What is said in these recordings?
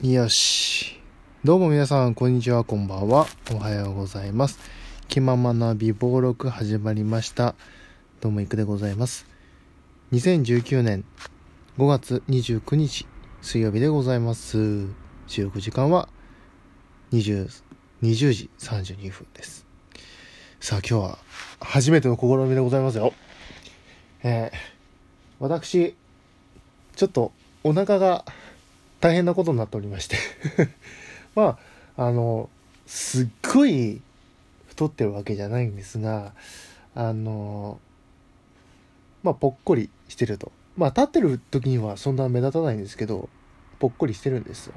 よし。どうも皆さん、こんにちは、こんばんは。おはようございます。気ままな美貌録始まりました。どうもいくでございます。2019年5月29日、水曜日でございます。収録時間は20、20時32分です。さあ、今日は初めての試みでございますよ。えー、私、ちょっとお腹が大変なことになっておりまして。まああのすっごい太ってるわけじゃないんですがあのまあぽっこりしてると。まあ立ってる時にはそんな目立たないんですけどぽっこりしてるんですよ。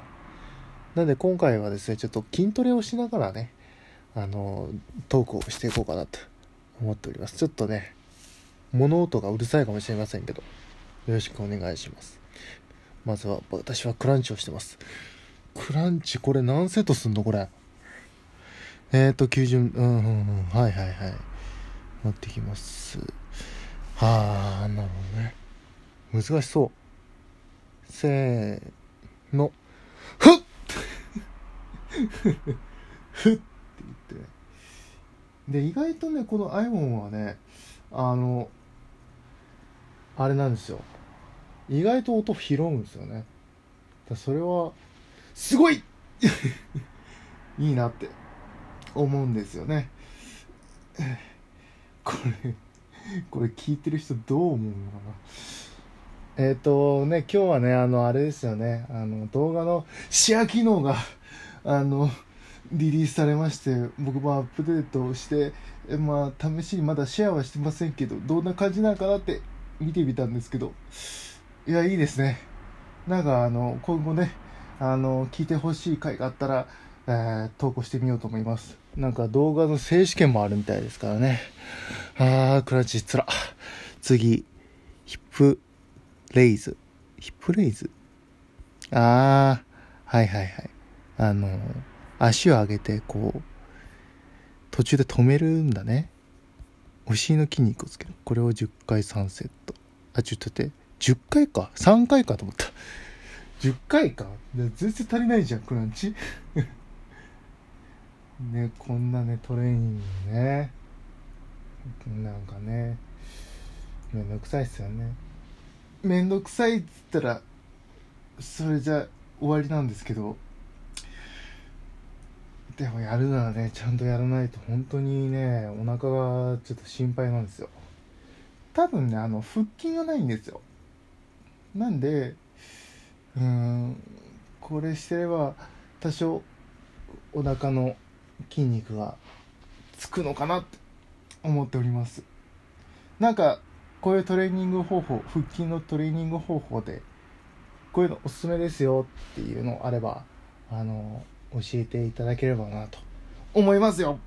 なんで今回はですねちょっと筋トレをしながらねあのトークをしていこうかなと思っております。ちょっとね物音がうるさいかもしれませんけどよろしくお願いします。まずは私はクランチをしてます。クランチ？これ何セットすんのこれ？えーと90うんうんうん。はいはいはい。持ってきます。はあなるほどね。難しそう。せーの。ふっ！ふっ！っ！て言って。で意外とねこの iPhone はねあのあれなんですよ。意外と音拾うんですよね。だそれはすごい いいなって思うんですよね。これこれ聞いてる人どう思うのかな。えっ、ー、とね今日はねあのあれですよね。あの動画のシェア機能が あのリリースされまして僕もアップデートしてまあ試しにまだシェアはしてませんけどどんな感じなのかなって見てみたんですけど。いやいいですね。なんかあの今後ねあの聞いてほしい回があったら、えー、投稿してみようと思います。なんか動画の静止権もあるみたいですからね。あークラッチつら。次ヒップレイズ。ヒップレイズ？あーはいはいはい。あの足を上げてこう途中で止めるんだね。お尻の筋肉をつける。これを10回3セット。あちょっと待って。10回か3回かと思った。10回か全然足りないじゃんクランチ。ねこんなねトレーニングね。なんかね。めんどくさいっすよね。めんどくさいっつったらそれじゃ終わりなんですけど。でもやるならねちゃんとやらないと本当にねお腹がちょっと心配なんですよ。多分ねあの腹筋がないんですよ。なんでうんこれしてれば多少お腹の筋肉がつくのかなって思っております。なんかこういうトレーニング方法腹筋のトレーニング方法でこういうのおすすめですよっていうのあればあの教えていただければなと思いますよ。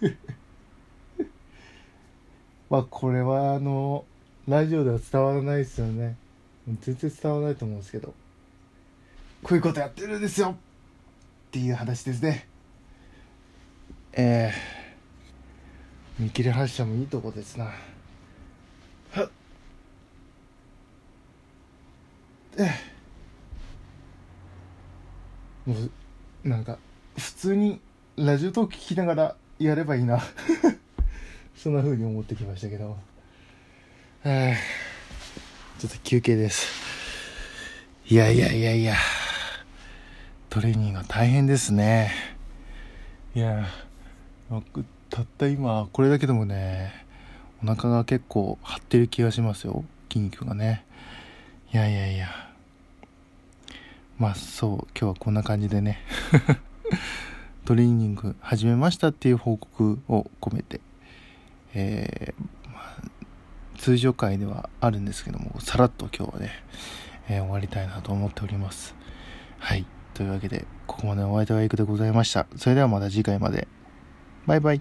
まあこれはあのラジオでは伝わらないですよね。全然伝わらないと思うんですけど。こういうことやってるんですよ。っていう話ですね。えー、見切り発車もいいとこですな。はっ。え。もうなんか普通にラジオトーク聞きながらやればいいな。そんな風に思ってきましたけど。えー。ょっと休憩です。いやいやいやいや、トレーニングは大変ですね。いや、たった今、これだけでもね、お腹が結構張ってる気がしますよ。筋肉がね。いやいやいや。まあそう、今日はこんな感じでね。トレーニング始めましたっていう報告を込めて、えー通常回ではあるんですけどもさらっと今日はね、えー、終わりたいなと思っております。はい。というわけでここまでお相手はイクでございました。それではまた次回まで。バイバイ。